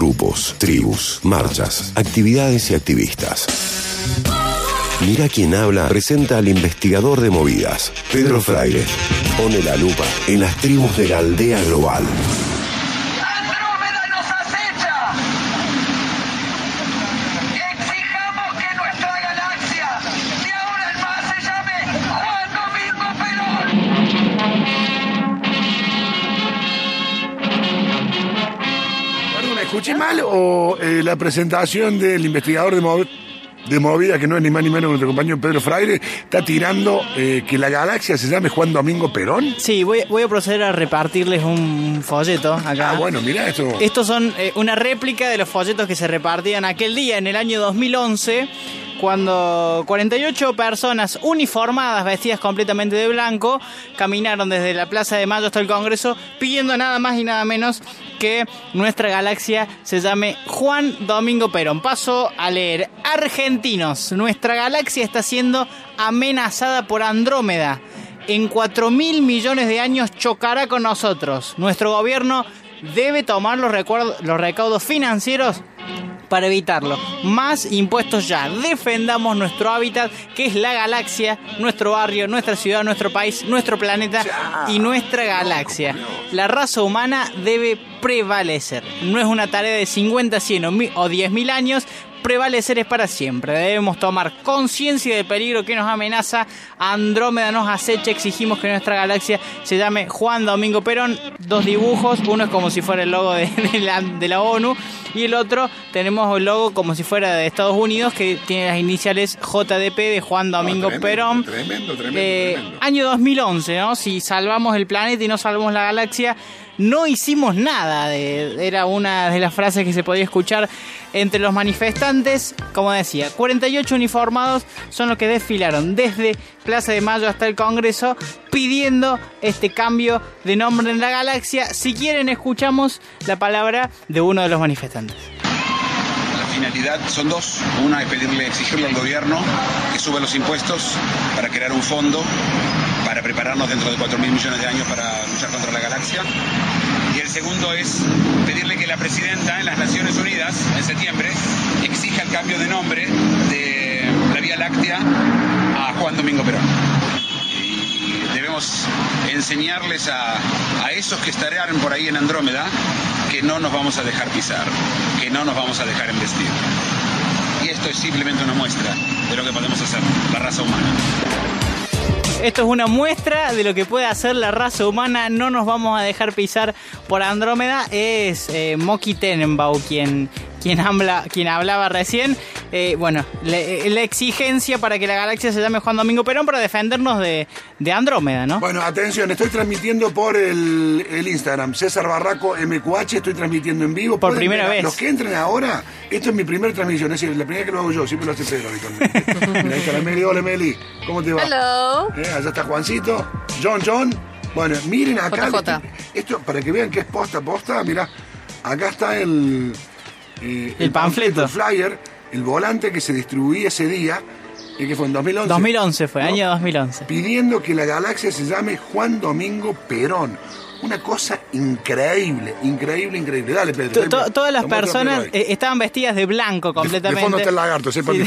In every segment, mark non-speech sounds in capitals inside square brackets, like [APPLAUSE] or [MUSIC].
grupos, tribus, marchas, actividades y activistas. Mira quién habla presenta al investigador de movidas, Pedro Fraile. Pone la lupa en las tribus de la aldea global. ¡Andrómeda nos ¿escuché mal o eh, la presentación del investigador de, movi- de movida, que no es ni más ni menos que nuestro compañero Pedro Fraire, está tirando eh, que la galaxia se llame Juan Domingo Perón? Sí, voy, voy a proceder a repartirles un folleto acá. Ah, bueno, mirá esto. Estos son eh, una réplica de los folletos que se repartían aquel día, en el año 2011, cuando 48 personas uniformadas, vestidas completamente de blanco, caminaron desde la Plaza de Mayo hasta el Congreso pidiendo nada más y nada menos que nuestra galaxia se llame Juan Domingo Perón. Paso a leer. Argentinos, nuestra galaxia está siendo amenazada por Andrómeda. En 4 mil millones de años chocará con nosotros. Nuestro gobierno debe tomar los, los recaudos financieros para evitarlo. Más impuestos ya. Defendamos nuestro hábitat, que es la galaxia, nuestro barrio, nuestra ciudad, nuestro país, nuestro planeta y nuestra galaxia. La raza humana debe prevalecer. No es una tarea de 50, 100 o mi- o 10 mil años. Prevalecer es para siempre. Debemos tomar conciencia del peligro que nos amenaza. Andrómeda nos acecha. Exigimos que nuestra galaxia se llame Juan Domingo Perón. Dos dibujos. Uno es como si fuera el logo de, de la, de la ONU. Y el otro tenemos el logo como si fuera de Estados Unidos, que tiene las iniciales JDP de Juan Domingo tremendo, Perón. tremendo, tremendo, Eh, tremendo. Año 2011, ¿no? Si salvamos el planeta y no salvamos la galaxia, no hicimos nada. Era una de las frases que se podía escuchar entre los manifestantes. Como decía, 48 uniformados son los que desfilaron desde Plaza de Mayo hasta el Congreso pidiendo este cambio de nombre en la galaxia. Si quieren, escuchamos la palabra de uno de los manifestantes. Son dos. Una es pedirle, exigirle al gobierno que suba los impuestos para crear un fondo para prepararnos dentro de 4 mil millones de años para luchar contra la galaxia. Y el segundo es pedirle que la presidenta en las Naciones Unidas, en septiembre, exija el cambio de nombre de la Vía Láctea a Juan Domingo Perón. Debemos enseñarles a, a esos que estarán por ahí en Andrómeda que no nos vamos a dejar pisar, que no nos vamos a dejar embestir. Y esto es simplemente una muestra de lo que podemos hacer, la raza humana. Esto es una muestra de lo que puede hacer la raza humana. No nos vamos a dejar pisar por Andrómeda. Es eh, Moki Tenenbaum quien, quien, habla, quien hablaba recién. Eh, bueno, le- la exigencia para que la galaxia se llame Juan Domingo Perón para defendernos de, de Andrómeda, ¿no? Bueno, atención, estoy transmitiendo por el, el Instagram, César Barraco MQH, estoy transmitiendo en vivo. Por primera ver, vez. Los que entren ahora, esto es mi primera transmisión, es decir, la primera que lo hago yo, siempre lo hace Pedro habitualmente. [LAUGHS] Mira, ahí está la Meli, hola Meli, ¿cómo te va? Hello. Eh, allá está Juancito, John John. Bueno, miren acá. JJ. Esto, para que vean que es posta posta, mira, acá está el, eh, El panfleto. el flyer, el volante que se distribuía ese día, eh, que fue en 2011. 2011 fue, ¿no? año 2011. pidiendo que la galaxia se llame Juan Domingo Perón. Una cosa increíble, increíble, increíble. Dale, Pedro. To- to- todas las personas eh, estaban vestidas de blanco De- completamente. De fondo está el lagarto, sepan Sí. [LAUGHS]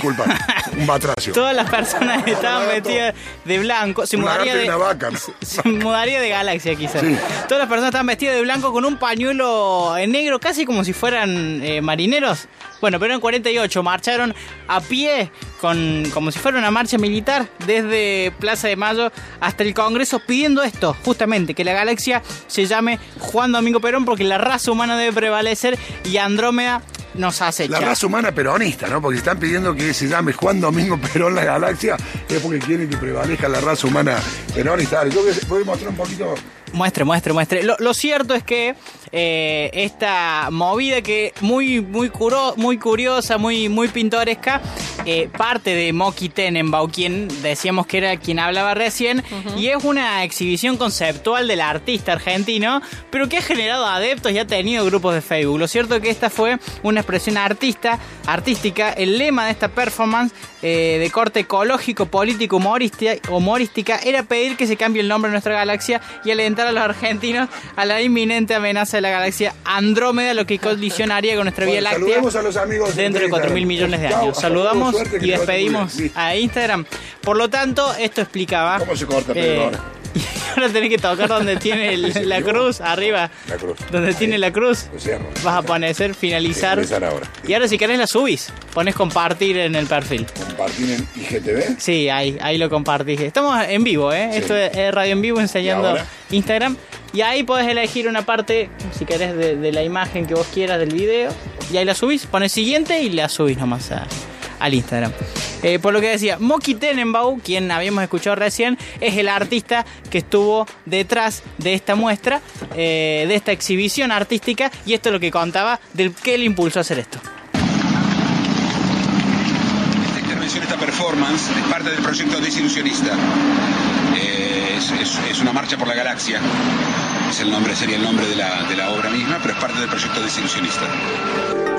Un batracio. Todas las personas [LAUGHS] estaban vestidas de blanco. Se Un mudaría de, una vaca, ¿no? [LAUGHS] se mudaría de galaxia quizás. Sí. Todas las personas estaban vestidas de blanco con un pañuelo en negro, casi como si fueran eh, marineros. Bueno, pero en 48 marcharon a pie con como si fuera una marcha militar desde Plaza de Mayo hasta el Congreso pidiendo esto, justamente, que la galaxia se llame Juan Domingo Perón porque la raza humana debe prevalecer y Andrómeda nos acecha. La raza humana peronista, ¿no? Porque están pidiendo que se llame Juan Domingo Perón la galaxia, es porque quieren que prevalezca la raza humana peronista. Yo voy a- voy a mostrar un poquito. Muestre, muestre, muestre. Lo, lo cierto es que eh, esta movida que muy, muy, curo- muy curiosa, muy, muy pintoresca, eh, parte de Moki Tenenbaum, quien decíamos que era quien hablaba recién, y es una exhibición conceptual del artista argentino, pero que ha generado adeptos y ha tenido grupos de Facebook. Lo cierto es que esta fue una expresión artista, artística. El lema de esta performance eh, de corte ecológico, político, humorística, era pedir que se cambie el nombre de nuestra galaxia y alentar a los argentinos a la inminente amenaza de la galaxia Andrómeda, lo que colisionaría con nuestra Vía Láctea a los amigos dentro de 4 mil millones de años. Saludamos y despedimos a Instagram. Por lo tanto, esto explicaba. ¿Cómo se corta, Pedro, eh? [LAUGHS] y ahora tenés que tocar donde tiene el- la cruz, arriba. La cruz. Donde tiene la cruz. Lo cierro. Vas a poner finalizar. Finalizar ahora. Y ahora si querés la subís. Pones compartir en el perfil. Compartir en IGTV. Sí, ahí, ahí lo compartís. Estamos en vivo, ¿eh? Sí. Esto es, es radio en vivo enseñando. Instagram. Y ahí podés elegir una parte, si querés, de, de la imagen que vos quieras del video. Y ahí la subís, pones siguiente y la subís nomás a- al Instagram. Eh, por lo que decía, Moki Tenenbaum, quien habíamos escuchado recién, es el artista que estuvo detrás de esta muestra, eh, de esta exhibición artística. Y esto es lo que contaba del que le impulsó a hacer esto. Esta intervención, esta performance, es parte del proyecto Desilusionista. Eh, es, una marcha por la galaxia. El nombre, sería el nombre de la, de la obra misma, pero es parte del proyecto Desilusionista.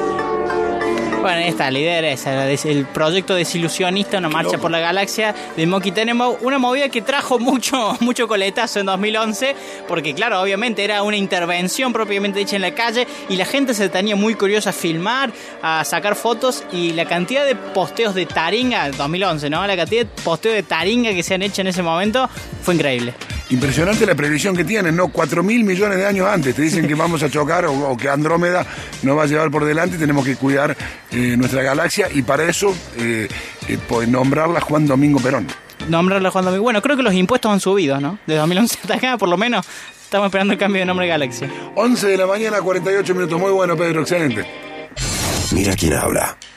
Bueno, ahí está, la el proyecto desilusionista, una marcha por la galaxia de Moki Tenenbaum, una movida que trajo mucho, [LAUGHS] mucho coletazo en 2011, porque claro, obviamente era una intervención propiamente dicha en la calle y la gente se tenía muy curiosa a filmar, a sacar fotos y la cantidad de posteos de taringa, 2011, ¿no? La cantidad de posteos de taringa que se han hecho en ese momento fue increíble. Impresionante la previsión que tienen, ¿no? 4 mil millones de años antes. Te dicen que vamos a chocar o, o que Andrómeda nos va a llevar por delante y tenemos que cuidar eh, nuestra galaxia y para eso eh, eh, pues, nombrarla Juan Domingo Perón. Nombrarlo Juan Domingo. Bueno, creo que los impuestos han subido, ¿no? De 2011 hasta acá, por lo menos, estamos esperando el cambio de nombre de galaxia. 11 de la mañana, 48 minutos. Muy bueno, Pedro, excelente. Mira quién habla.